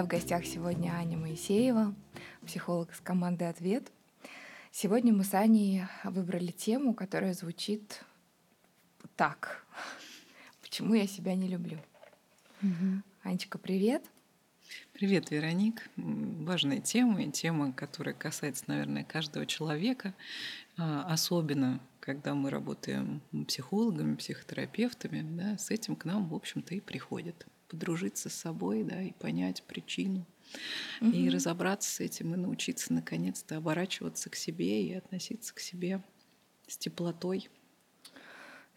меня в гостях сегодня Аня Моисеева, психолог из команды «Ответ». Сегодня мы с Аней выбрали тему, которая звучит так. Почему я себя не люблю? Угу. Анечка, привет. Привет, Вероник. Важная тема, и тема, которая касается, наверное, каждого человека, а, особенно когда мы работаем психологами, психотерапевтами, да, с этим к нам, в общем-то, и приходят. Подружиться с собой, да, и понять причину, угу. и разобраться с этим, и научиться, наконец-то, оборачиваться к себе и относиться к себе с теплотой.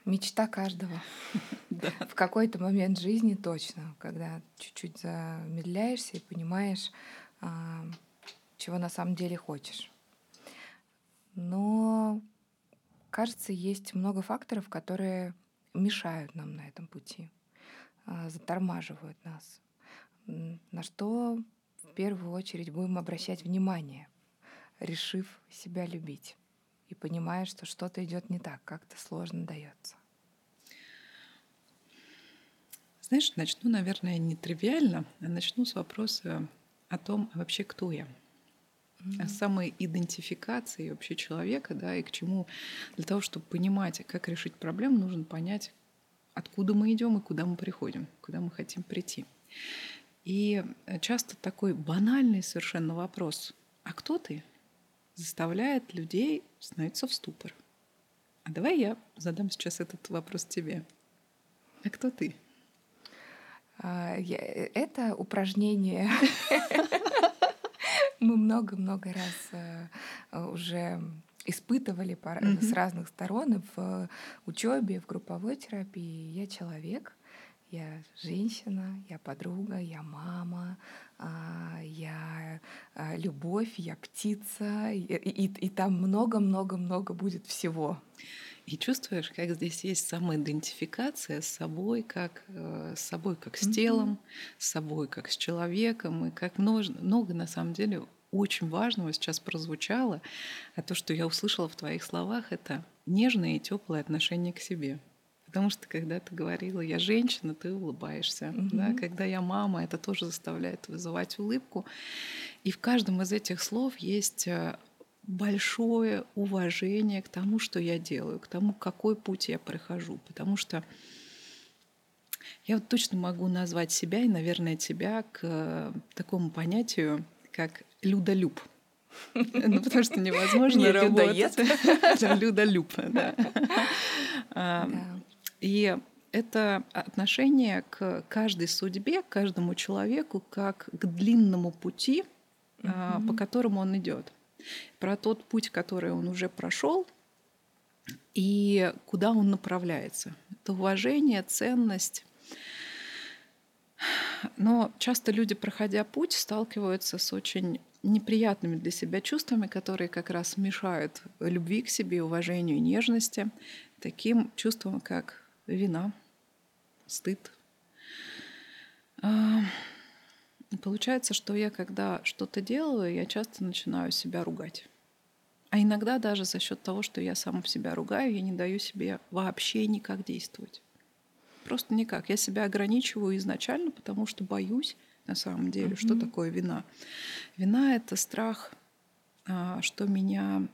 Мечта каждого. В какой-то момент жизни точно, когда чуть-чуть замедляешься и понимаешь, а, чего на самом деле хочешь. Но, кажется, есть много факторов, которые мешают нам на этом пути, затормаживают нас. На что в первую очередь будем обращать внимание, решив себя любить и понимая, что что-то идет не так, как-то сложно дается. Знаешь, начну, наверное, не тривиально, а начну с вопроса о том, а вообще кто я. Mm-hmm. О самой идентификации вообще человека, да, и к чему для того, чтобы понимать, как решить проблему, нужно понять, откуда мы идем и куда мы приходим, куда мы хотим прийти. И часто такой банальный совершенно вопрос «А кто ты?» заставляет людей становиться в ступор. А давай я задам сейчас этот вопрос тебе. А кто ты? А, это упражнение мы много-много раз э, уже испытывали с разных сторон в учебе, в групповой терапии. Я человек, я женщина, я подруга, я мама, а, я а, любовь, я птица, и, и, и там много-много-много будет всего. И чувствуешь, как здесь есть самоидентификация с собой, как э, с собой, как с телом, с собой, как с человеком, и как много, много на самом деле очень важного сейчас прозвучало, а то, что я услышала в твоих словах, это нежное и теплое отношение к себе. Потому что когда ты говорила, я женщина, ты улыбаешься. Mm-hmm. Да? Когда я мама, это тоже заставляет вызывать улыбку. И в каждом из этих слов есть э, большое уважение к тому, что я делаю, к тому, какой путь я прохожу. Потому что я вот точно могу назвать себя и, наверное, тебя к такому понятию, как людолюб. Ну, потому что невозможно работать. Людолюб, да. А, и это отношение к каждой судьбе, к каждому человеку, как к длинному пути, по которому он идет про тот путь, который он уже прошел и куда он направляется. Это уважение, ценность. Но часто люди, проходя путь, сталкиваются с очень неприятными для себя чувствами, которые как раз мешают любви к себе, уважению и нежности, таким чувствам, как вина, стыд, а, Получается, что я, когда что-то делаю, я часто начинаю себя ругать. А иногда даже за счет того, что я сама себя ругаю, я не даю себе вообще никак действовать. Просто никак. Я себя ограничиваю изначально, потому что боюсь на самом деле, mm-hmm. что такое вина. Вина это страх, а, что меня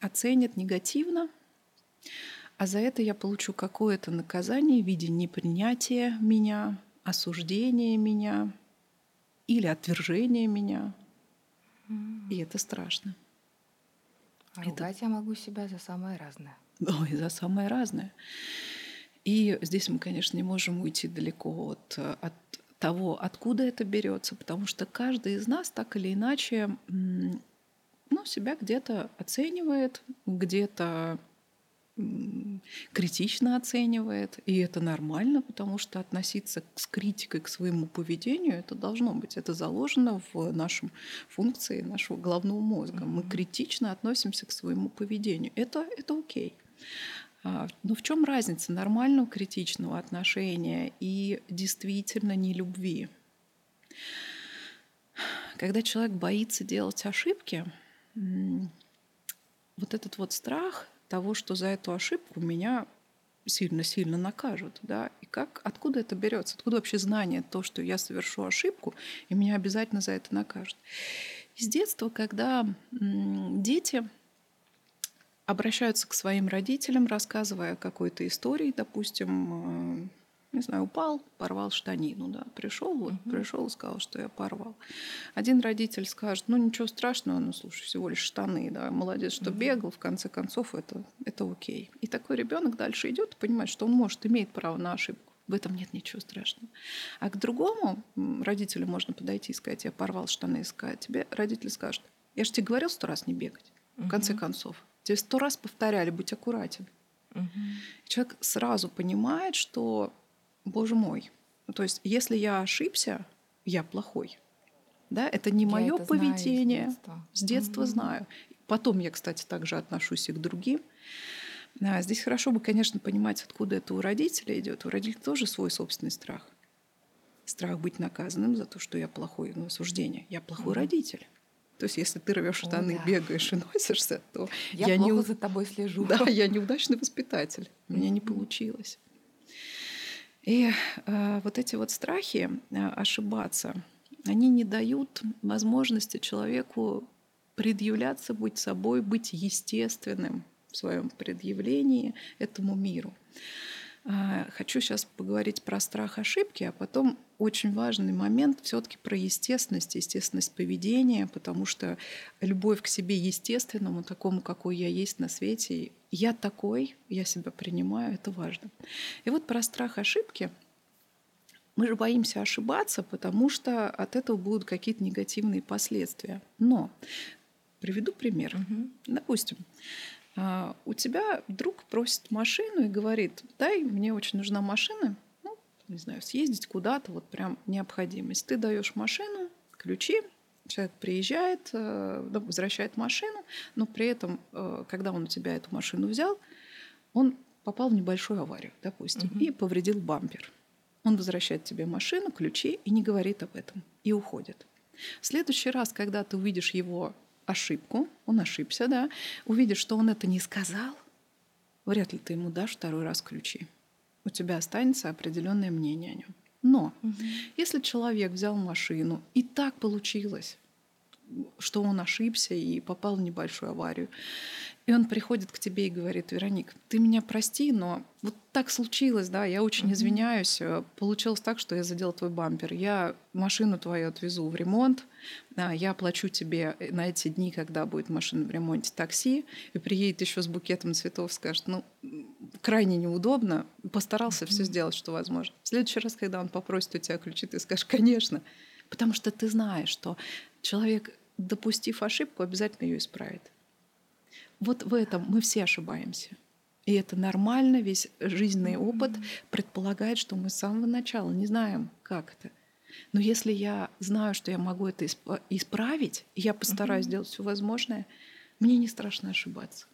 оценят негативно, а за это я получу какое-то наказание в виде непринятия меня, осуждения меня, или отвержение меня. Mm. И это страшно. А ругать это... я могу себя за самое разное. Ой, за самое разное. И здесь мы, конечно, не можем уйти далеко от, от того, откуда это берется, потому что каждый из нас так или иначе ну, себя где-то оценивает, где-то критично оценивает, и это нормально, потому что относиться с критикой к своему поведению это должно быть, это заложено в нашем функции нашего головного мозга. Мы критично относимся к своему поведению, это это окей. А, но в чем разница нормального критичного отношения и действительно не любви? Когда человек боится делать ошибки, вот этот вот страх того, что за эту ошибку меня сильно-сильно накажут. Да? И Как, откуда это берется? Откуда вообще знание, то, что я совершу ошибку, и меня обязательно за это накажут? С детства, когда дети обращаются к своим родителям, рассказывая какой-то истории, допустим, э, не знаю, упал, порвал штанину, да, пришел, вот, угу. пришел и сказал, что я порвал. Один родитель скажет, ну ничего страшного, ну слушай, всего лишь штаны, да, молодец, что угу. бегал, в конце концов это, это окей. И такой ребенок дальше идет и понимает, что он может, имеет право на ошибку. В этом нет ничего страшного. А к другому родителю можно подойти и сказать, я порвал штаны, и сказать, тебе родитель скажет, я же тебе говорил сто раз не бегать. В конце концов, тебе сто раз повторяли, будь аккуратен. Угу. Человек сразу понимает, что боже мой, ну, то есть если я ошибся, я плохой. Да, это не мое поведение. Знаю с детства, с детства угу. знаю. Потом я, кстати, также отношусь и к другим. А здесь хорошо бы, конечно, понимать, откуда это у родителя идет. У родителей тоже свой собственный страх. Страх быть наказанным за то, что я плохой, ну, осуждение. Я плохой угу. родитель. То есть, если ты рвешь штаны, да. бегаешь и носишься, то я, я плохо не... за тобой слежу. Да, я неудачный воспитатель. У меня не получилось. И э, вот эти вот страхи э, ошибаться, они не дают возможности человеку предъявляться, быть собой, быть естественным в своем предъявлении этому миру. Э, хочу сейчас поговорить про страх ошибки, а потом очень важный момент все-таки про естественность, естественность поведения, потому что любовь к себе естественному, такому, какой я есть на свете, я такой, я себя принимаю, это важно. И вот про страх ошибки. Мы же боимся ошибаться, потому что от этого будут какие-то негативные последствия. Но приведу пример. Угу. Допустим, а, у тебя друг просит машину и говорит, дай, мне очень нужна машина, ну, не знаю, съездить куда-то, вот прям необходимость. Ты даешь машину, ключи, человек приезжает, э, возвращает машину, но при этом, э, когда он у тебя эту машину взял, он попал в небольшую аварию, допустим, угу. и повредил бампер. Он возвращает тебе машину, ключи и не говорит об этом, и уходит. В следующий раз, когда ты увидишь его ошибку, он ошибся, да, увидишь, что он это не сказал, вряд ли ты ему дашь второй раз ключи. У тебя останется определенное мнение о нем. Но угу. если человек взял машину, и так получилось, что он ошибся и попал в небольшую аварию, и он приходит к тебе и говорит, Вероник, ты меня прости, но вот так случилось, да, я очень mm-hmm. извиняюсь. Э, получилось так, что я задел твой бампер. Я машину твою отвезу в ремонт, да, я оплачу тебе э, на эти дни, когда будет машина в ремонте, такси, и приедет еще с букетом цветов, скажет, ну, крайне неудобно, постарался mm-hmm. все сделать, что возможно. В следующий раз, когда он попросит у тебя ключи, ты скажешь, конечно, потому что ты знаешь, что человек, допустив ошибку, обязательно ее исправит. Вот в этом мы все ошибаемся. И это нормально, весь жизненный опыт предполагает, что мы с самого начала не знаем, как это. Но если я знаю, что я могу это исправить, и я постараюсь сделать все возможное, мне не страшно ошибаться.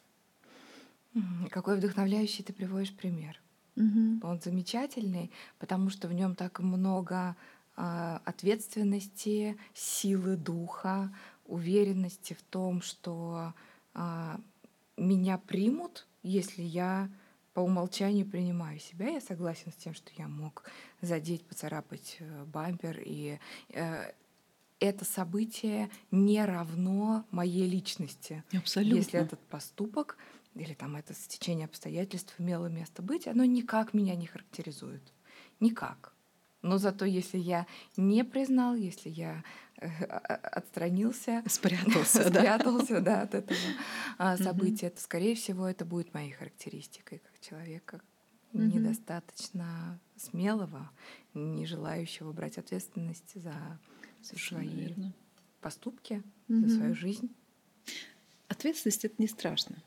Какой вдохновляющий ты приводишь пример. Угу. Он замечательный, потому что в нем так много э, ответственности, силы духа, уверенности в том, что э, меня примут, если я по умолчанию принимаю себя. Я согласен с тем, что я мог задеть, поцарапать э, бампер, и э, это событие не равно моей личности. Абсолютно. Если этот поступок или там это стечение обстоятельств имело место быть, оно никак меня не характеризует. Никак. Но зато если я не признал, если я отстранился, спрятался, спрятался да, от этого а, события, скорее всего, это будет моей характеристикой как человека недостаточно смелого, не желающего брать ответственность за свои поступки, за свою жизнь. Ответственность это не страшно.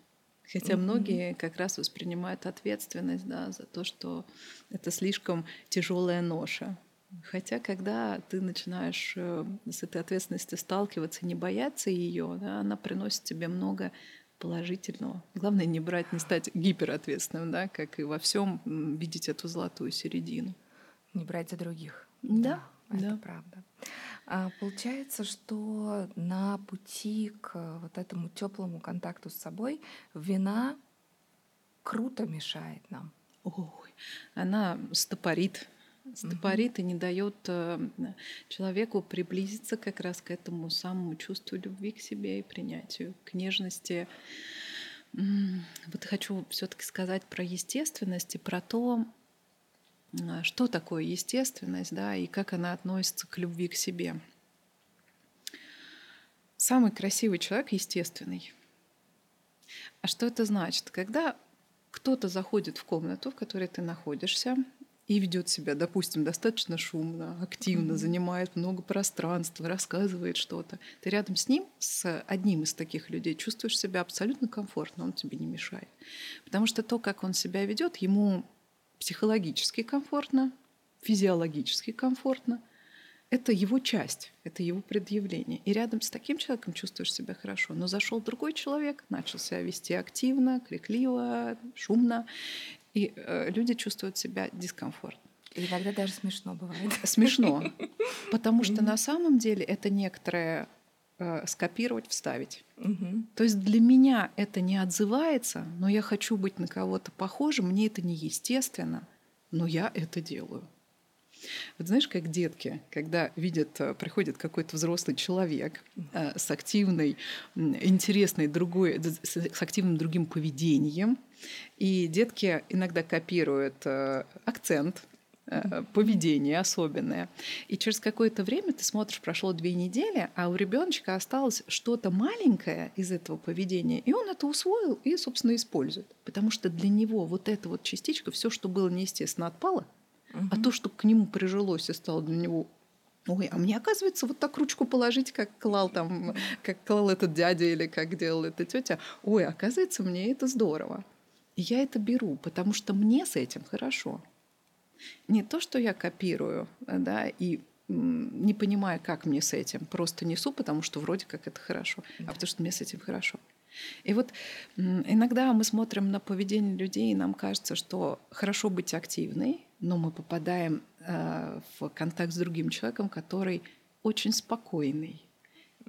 Хотя многие как раз воспринимают ответственность да, за то, что это слишком тяжелая ноша. Хотя, когда ты начинаешь э, с этой ответственностью сталкиваться, не бояться ее, да, она приносит тебе много положительного. Главное не брать, не стать гиперответственным, да, как и во всем видеть эту золотую середину. Не брать за других. Да, да это да. правда. А, получается, что на пути к вот этому теплому контакту с собой вина круто мешает нам. ой, она стопорит, стопорит и не дает э, человеку приблизиться как раз к этому самому чувству любви к себе и принятию, к нежности. Вот хочу все-таки сказать про естественность и про то, что такое естественность, да, и как она относится к любви к себе. Самый красивый человек естественный. А что это значит? Когда кто-то заходит в комнату, в которой ты находишься, и ведет себя, допустим, достаточно шумно, активно, mm-hmm. занимает много пространства, рассказывает что-то. Ты рядом с ним, с одним из таких людей, чувствуешь себя абсолютно комфортно, он тебе не мешает. Потому что то, как он себя ведет, ему психологически комфортно, физиологически комфортно. Это его часть, это его предъявление. И рядом с таким человеком чувствуешь себя хорошо. Но зашел другой человек, начал себя вести активно, крикливо, шумно. И э, люди чувствуют себя дискомфортно. И иногда даже смешно бывает. Смешно. Потому что на самом деле это некоторое э, скопировать, вставить. Угу. То есть для меня это не отзывается, но я хочу быть на кого-то похожим, мне это неестественно, но я это делаю. Вот знаешь, как детки, когда видят, э, приходит какой-то взрослый человек э, с активной, интересной другой, с активным другим поведением, и детки иногда копируют э, акцент, поведение особенное. И через какое-то время ты смотришь, прошло две недели, а у ребеночка осталось что-то маленькое из этого поведения, и он это усвоил и, собственно, использует. Потому что для него вот эта вот частичка, все, что было неестественно, отпало, Угу. А то, что к нему прижилось и стало для него Ой, а мне оказывается вот так ручку положить, как клал там, как клал этот дядя или как делала эта тетя. Ой, оказывается, мне это здорово. И я это беру, потому что мне с этим хорошо. Не то, что я копирую, да, и не понимаю, как мне с этим. Просто несу, потому что вроде как это хорошо, а потому что мне с этим хорошо. И вот иногда мы смотрим на поведение людей, и нам кажется, что хорошо быть активной, но мы попадаем э, в контакт с другим человеком, который очень спокойный,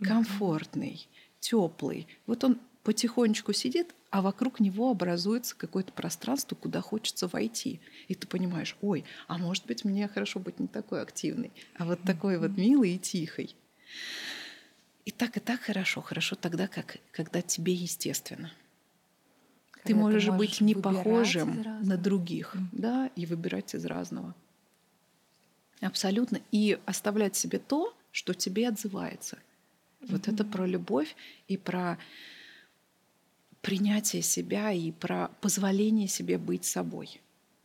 комфортный, теплый. Вот он потихонечку сидит, а вокруг него образуется какое-то пространство, куда хочется войти. И ты понимаешь, ой, а может быть, мне хорошо быть не такой активной, а вот такой вот милый и тихой. И так, и так хорошо. Хорошо тогда, как, когда тебе естественно. Когда ты можешь, ты можешь быть не похожим на других, да, и выбирать из разного. Абсолютно. И оставлять себе то, что тебе отзывается. Mm-hmm. Вот это про любовь и про принятие себя и про позволение себе быть собой.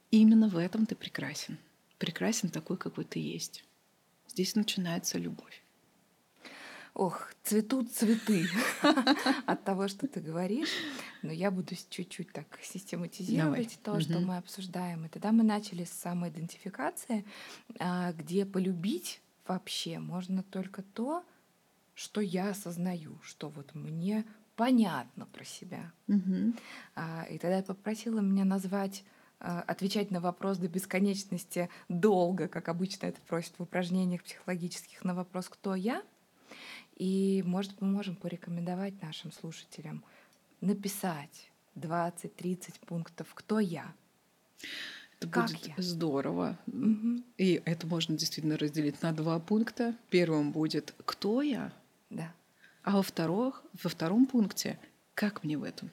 И именно в этом ты прекрасен. Прекрасен такой, какой ты есть. Здесь начинается любовь. Ох, цветут цветы от того, что ты говоришь. Но я буду чуть-чуть так систематизировать Давай. то, что мы обсуждаем. И тогда мы начали с самоидентификации, а, где полюбить вообще можно только то, что я осознаю, что вот мне понятно про себя. Угу. И тогда я попросила меня назвать а, отвечать на вопрос до бесконечности долго, как обычно это просят в упражнениях психологических, на вопрос «Кто я?», и, может, мы можем порекомендовать нашим слушателям написать 20-30 пунктов «Кто я?». Это как будет я? здорово. Угу. И это можно действительно разделить на два пункта. Первым будет «Кто я?», да. а во, вторых, во втором пункте «Как мне в этом?».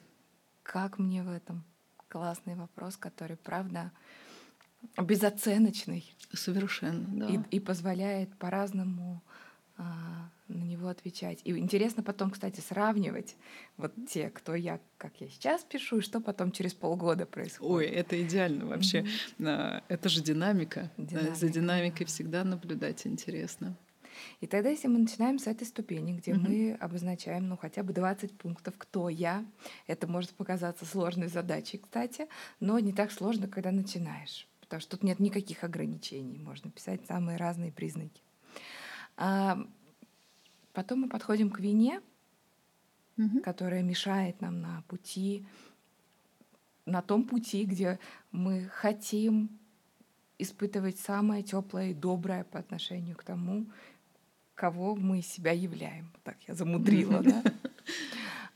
Как мне в этом? Классный вопрос, который, правда, безоценочный. Совершенно, да. И, и позволяет по-разному на него отвечать. И интересно потом, кстати, сравнивать вот те, кто я, как я сейчас пишу, и что потом через полгода происходит. Ой, это идеально вообще. Mm-hmm. Это же динамика. динамика. За динамикой всегда наблюдать интересно. И тогда, если мы начинаем с этой ступени, где mm-hmm. мы обозначаем, ну, хотя бы 20 пунктов, кто я, это может показаться сложной задачей, кстати, но не так сложно, когда начинаешь, потому что тут нет никаких ограничений, можно писать самые разные признаки. А потом мы подходим к вине, угу. которая мешает нам на пути, на том пути, где мы хотим испытывать самое теплое и доброе по отношению к тому, кого мы себя являем. Так я замудрила, да?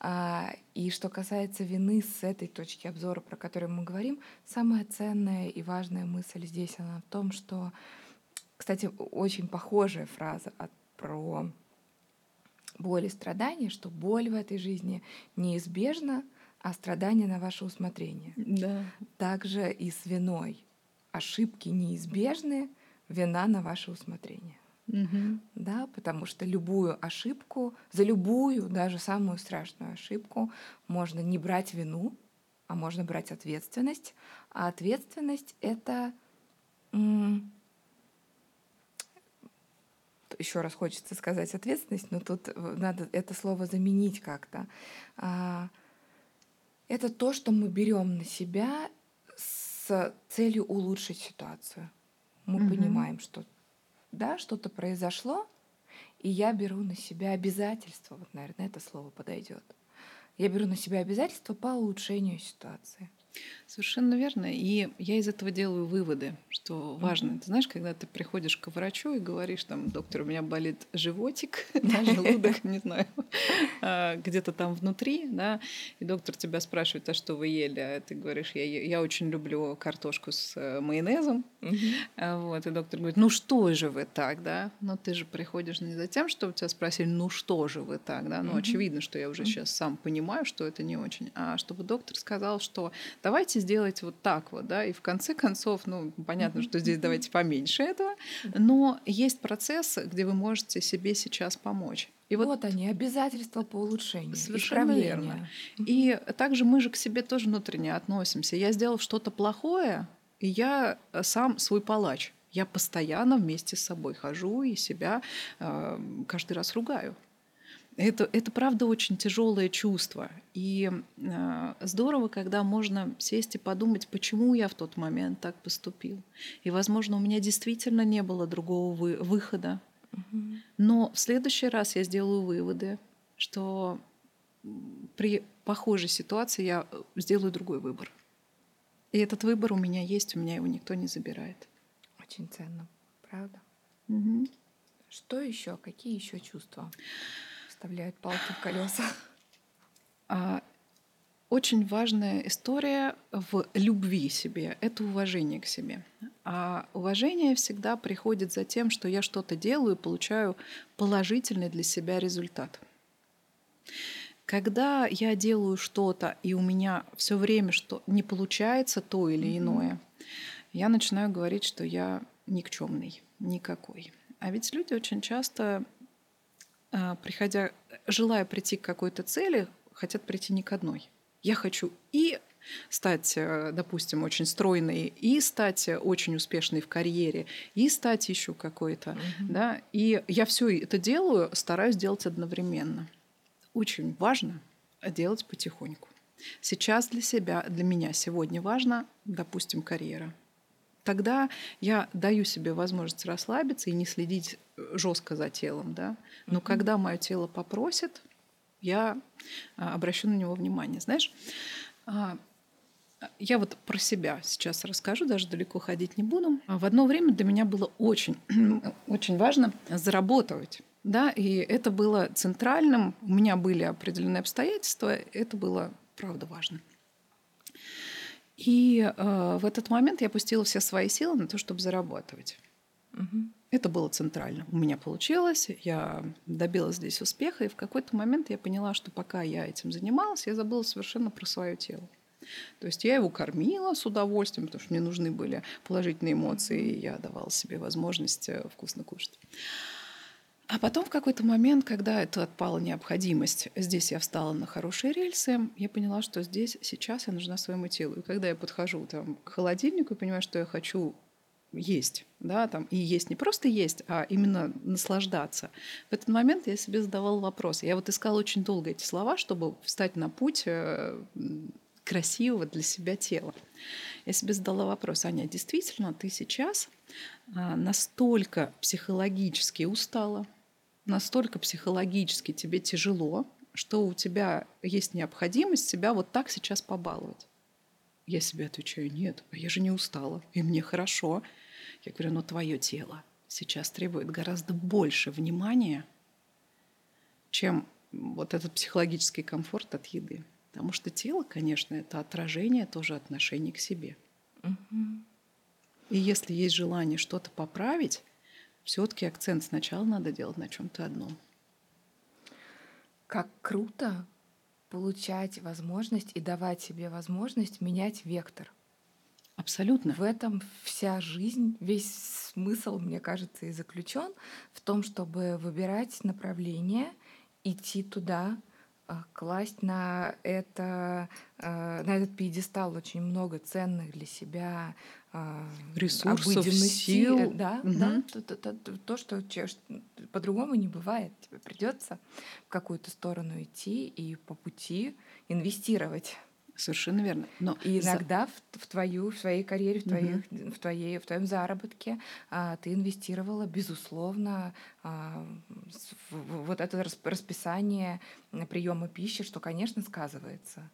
А, и что касается вины с этой точки обзора, про которую мы говорим, самая ценная и важная мысль здесь она в том, что, кстати, очень похожая фраза от, про боль и страдания, что боль в этой жизни неизбежна, а страдания на ваше усмотрение. Да. Также и с виной. Ошибки неизбежны, вина на ваше усмотрение. Угу. Да, потому что любую ошибку, за любую, даже самую страшную ошибку, можно не брать вину, а можно брать ответственность. А ответственность это еще раз хочется сказать ответственность, но тут э, надо это слово заменить как-то. А, это то, что мы берем на себя с целью улучшить ситуацию. Мы угу. понимаем, что да, что-то произошло, и я беру на себя обязательства, вот, наверное, это слово подойдет. Я беру на себя обязательства по улучшению ситуации. Совершенно верно. И я из этого делаю выводы, что важно. Ты знаешь, когда ты приходишь к врачу и говоришь, там, доктор, у меня болит животик, да, желудок, не знаю, а, где-то там внутри, да, и доктор тебя спрашивает, а что вы ели? А ты говоришь, я, я очень люблю картошку с э, майонезом. А вот, и доктор говорит, ну что же вы так, да? Но ты же приходишь не за тем, чтобы тебя спросили, ну что же вы так, да? Ну, очевидно, что я уже сейчас сам понимаю, что это не очень. А чтобы доктор сказал, что давайте сделать вот так вот, да, и в конце концов, ну, понятно, что здесь давайте поменьше этого, но есть процесс, где вы можете себе сейчас помочь. И вот, вот они, обязательства по улучшению. Совершенно верно. И также мы же к себе тоже внутренне относимся. Я сделал что-то плохое, и я э, сам свой палач. Я постоянно вместе с собой хожу и себя э, каждый раз ругаю. Это, это правда очень тяжелое чувство. И э, здорово, когда можно сесть и подумать, почему я в тот момент так поступил. И, возможно, у меня действительно не было другого вы, выхода. Но в следующий раз я сделаю выводы, что при похожей ситуации я э, сделаю другой выбор. И этот выбор у меня есть, у меня его никто не забирает. Очень ценно, правда? Угу. Что еще? Какие еще чувства? Вставляют палки в колеса. А, очень важная история в любви себе — это уважение к себе. А уважение всегда приходит за тем, что я что-то делаю и получаю положительный для себя результат. Когда я делаю что-то, и у меня все время что не получается то или иное, mm-hmm. я начинаю говорить, что я никчемный, никакой. А ведь люди очень часто приходя, желая прийти к какой-то цели, хотят прийти не к одной. Я хочу и стать, э, допустим, очень стройной, и стать очень успешной в карьере, и стать еще какой-то, mm-hmm. да. И я все это делаю, стараюсь делать одновременно. Очень важно делать потихоньку. Сейчас для себя, для меня сегодня важно, допустим, карьера тогда я даю себе возможность расслабиться и не следить э, жестко за телом, да. Но mm-hmm. когда мое тело попросит, я а, обращу на него внимание. Знаешь, а, я вот про себя сейчас расскажу, даже далеко ходить не буду. В одно время для меня было очень, очень важно заработать. Да, и это было центральным. У меня были определенные обстоятельства, это было, правда, важно. И э, в этот момент я пустила все свои силы на то, чтобы зарабатывать. Угу. Это было центрально. У меня получилось, я добилась здесь успеха, и в какой-то момент я поняла, что пока я этим занималась, я забыла совершенно про свое тело. То есть я его кормила с удовольствием, потому что мне нужны были положительные эмоции, и я давала себе возможность э, вкусно кушать. А потом в какой-то момент, когда это отпала необходимость, здесь я встала на хорошие рельсы, я поняла, что здесь сейчас я нужна своему телу. И когда я подхожу там, к холодильнику и понимаю, что я хочу есть, да, там, и есть не просто есть, а именно наслаждаться. В этот момент я себе задавала вопрос. Я вот искала очень долго эти слова, чтобы встать на путь э, красивого для себя тела. Я себе задала вопрос, Аня, действительно ты сейчас а, настолько психологически устала, настолько психологически тебе тяжело, что у тебя есть необходимость себя вот так сейчас побаловать. Я себе отвечаю, нет, а я же не устала, и мне хорошо. Я говорю, но твое тело сейчас требует гораздо больше внимания, чем вот этот психологический комфорт от еды. Потому что тело, конечно, это отражение тоже отношений к себе. Угу. И если есть желание что-то поправить, все-таки акцент сначала надо делать на чем-то одном. Как круто получать возможность и давать себе возможность менять вектор. Абсолютно. В этом вся жизнь, весь смысл, мне кажется, и заключен в том, чтобы выбирать направление, идти туда, класть на это а, на этот пьедестал очень много ценных для себя а, ресурсов, сил, да, угу. да, то, то, то, то, что по-другому не бывает, тебе придется в какую-то сторону идти и по пути инвестировать. Совершенно верно. Но и иногда за... в, в твою, в своей карьере, в, твоих, угу. в, твоей, в твоем заработке а, ты инвестировала, безусловно, а, в, в, вот это расписание приема пищи, что, конечно, сказывается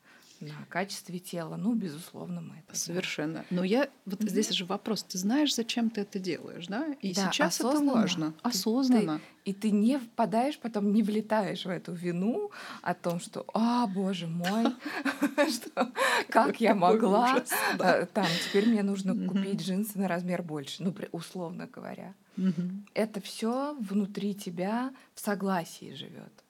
на качестве тела. Ну, безусловно, мы это Совершенно. Знаем. Но я вот угу. здесь же вопрос. Ты знаешь, зачем ты это делаешь, да? И да, сейчас это важно. Ты, осознанно. Ты, и ты не впадаешь, потом не влетаешь в эту вину о том, что, а, боже мой, как я могла, э, там, теперь мне нужно купить джинсы на размер больше, ну, условно говоря. Это все внутри тебя в согласии живет.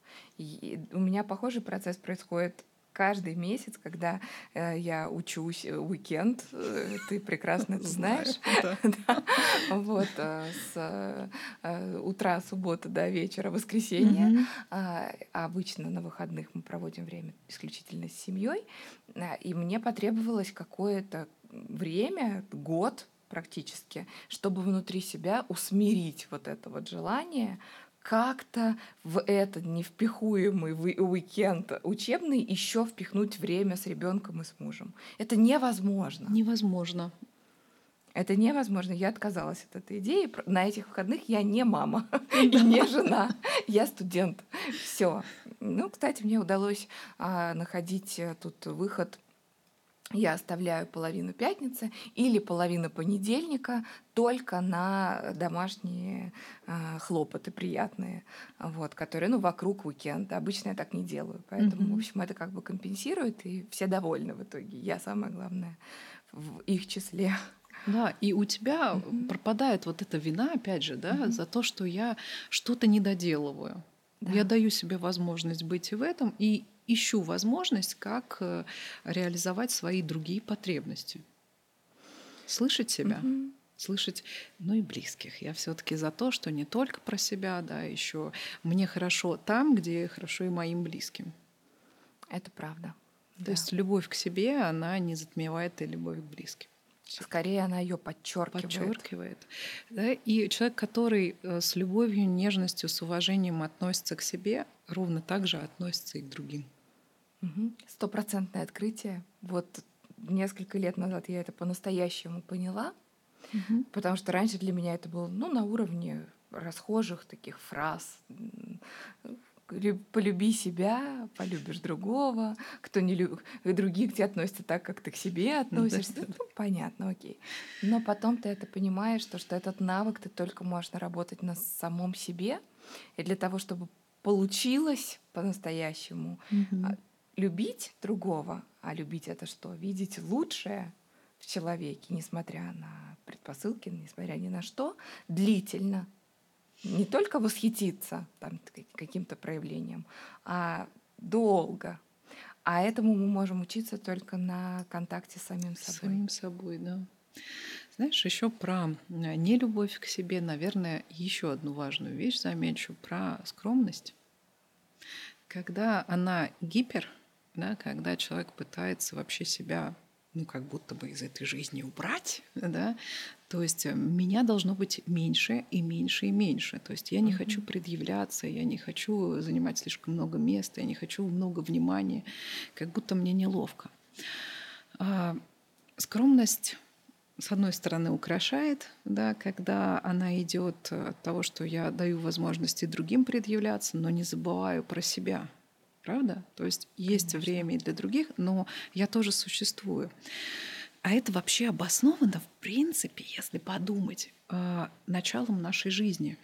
у меня похожий процесс происходит каждый месяц, когда э, я учусь э, уикенд, э, ты прекрасно это знаешь, вот э, с э, утра суббота до вечера воскресенья, а, а обычно на выходных мы проводим время исключительно с семьей, и мне потребовалось какое-то время, год практически, чтобы внутри себя усмирить вот это вот желание как-то в этот невпихуемый уикенд учебный еще впихнуть время с ребенком и с мужем. Это невозможно. Невозможно. Это невозможно. Я отказалась от этой идеи. На этих выходных я не мама и не жена. Я студент. Все. Ну, кстати, мне удалось а, находить э, тут выход я оставляю половину пятницы или половину понедельника только на домашние э, хлопоты приятные, вот, которые, ну, вокруг уикенда. Обычно я так не делаю, поэтому, mm-hmm. в общем, это как бы компенсирует, и все довольны в итоге. Я самое главное в их числе. Да, и у тебя mm-hmm. пропадает вот эта вина, опять же, да, mm-hmm. за то, что я что-то не доделываю. Да. Я даю себе возможность быть и в этом, и ищу возможность, как э, реализовать свои другие потребности. Слышать себя, угу. слышать, ну и близких. Я все-таки за то, что не только про себя, да, еще мне хорошо там, где хорошо и моим близким. Это правда. То да. есть любовь к себе, она не затмевает и любовь к близким. Скорее она ее подчеркивает. Подчеркивает. Да? И человек, который э, с любовью, нежностью, с уважением относится к себе, ровно так же относится и к другим. Стопроцентное открытие. Вот несколько лет назад я это по-настоящему поняла, угу. потому что раньше для меня это было ну, на уровне расхожих таких фраз. Полюби себя, полюбишь другого, кто не любит, другие к тебе относятся так, как ты к себе относишься. Ну, понятно, окей. Но потом ты это понимаешь, что, что этот навык ты только можешь наработать на самом себе. И для того, чтобы получилось по-настоящему, угу любить другого, а любить это что? Видеть лучшее в человеке, несмотря на предпосылки, несмотря ни на что, длительно. Не только восхититься там, каким-то проявлением, а долго. А этому мы можем учиться только на контакте с самим собой. Самим собой, да. Знаешь, еще про э, нелюбовь к себе, наверное, еще одну важную вещь замечу про скромность. Когда она гипер, да, когда человек пытается вообще себя ну, как будто бы из этой жизни убрать, да, то есть э, меня должно быть меньше и меньше и меньше. То есть я не mm-hmm. хочу предъявляться, я не хочу занимать слишком много места, я не хочу много внимания, как будто мне неловко. А, скромность с одной стороны, украшает, да, когда она идет от того, что я даю возможности другим предъявляться, но не забываю про себя. Правда? То есть есть Конечно. время и для других, но я тоже существую. А это вообще обосновано, в принципе, если подумать, а, началом нашей жизни.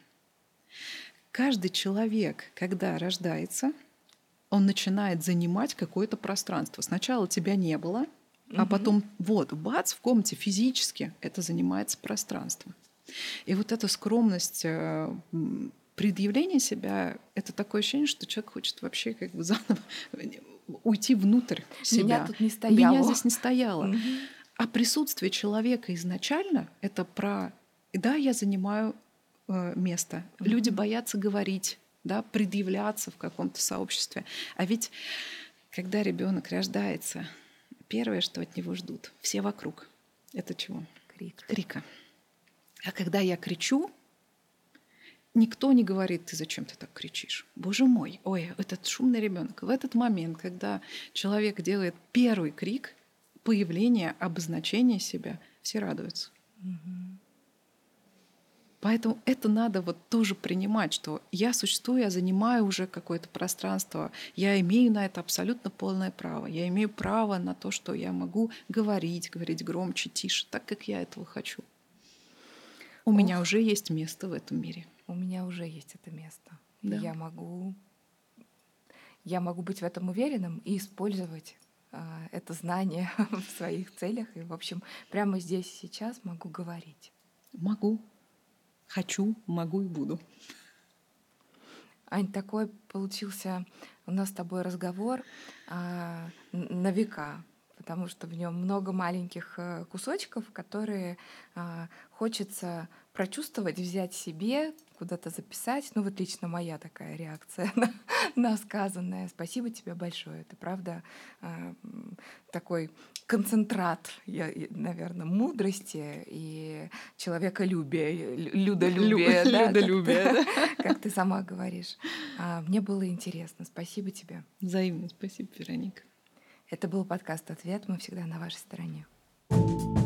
Каждый человек, когда рождается, он начинает занимать какое-то пространство. Сначала тебя не было, а потом вот, бац, в комнате физически это занимается пространство. И вот эта скромность э, предъявление себя — это такое ощущение, что человек хочет вообще как бы заново уйти внутрь себя. Меня тут не стояло. Меня здесь не стояло. А присутствие человека изначально — это про «да, я занимаю э, место». Люди боятся говорить, да, предъявляться в каком-то сообществе. А ведь когда ребенок рождается, первое, что от него ждут, все вокруг, это чего? Крик. Крика. А когда я кричу, Никто не говорит, ты зачем ты так кричишь? Боже мой, ой, этот шумный ребенок. В этот момент, когда человек делает первый крик, появление, обозначение себя, все радуются. Угу. Поэтому это надо вот тоже принимать, что я существую, я занимаю уже какое-то пространство, я имею на это абсолютно полное право. Я имею право на то, что я могу говорить, говорить громче, тише, так, как я этого хочу. У Ох. меня уже есть место в этом мире у меня уже есть это место. Да. Я могу, я могу быть в этом уверенным и использовать э, это знание в своих целях. И, в общем, прямо здесь и сейчас могу говорить. Могу. Хочу, могу и буду. Ань, такой получился у нас с тобой разговор э, на века потому что в нем много маленьких э, кусочков, которые э, хочется прочувствовать, взять себе, куда-то записать. Ну вот лично моя такая реакция на, на сказанное. Спасибо тебе большое. Это правда э, такой концентрат, я, наверное, мудрости и человеколюбия, людолюбия. да, людолюбия, как, как ты сама говоришь. А, мне было интересно. Спасибо тебе. Взаимно. Спасибо, Вероника. Это был подкаст «Ответ». Мы всегда на вашей стороне. thank you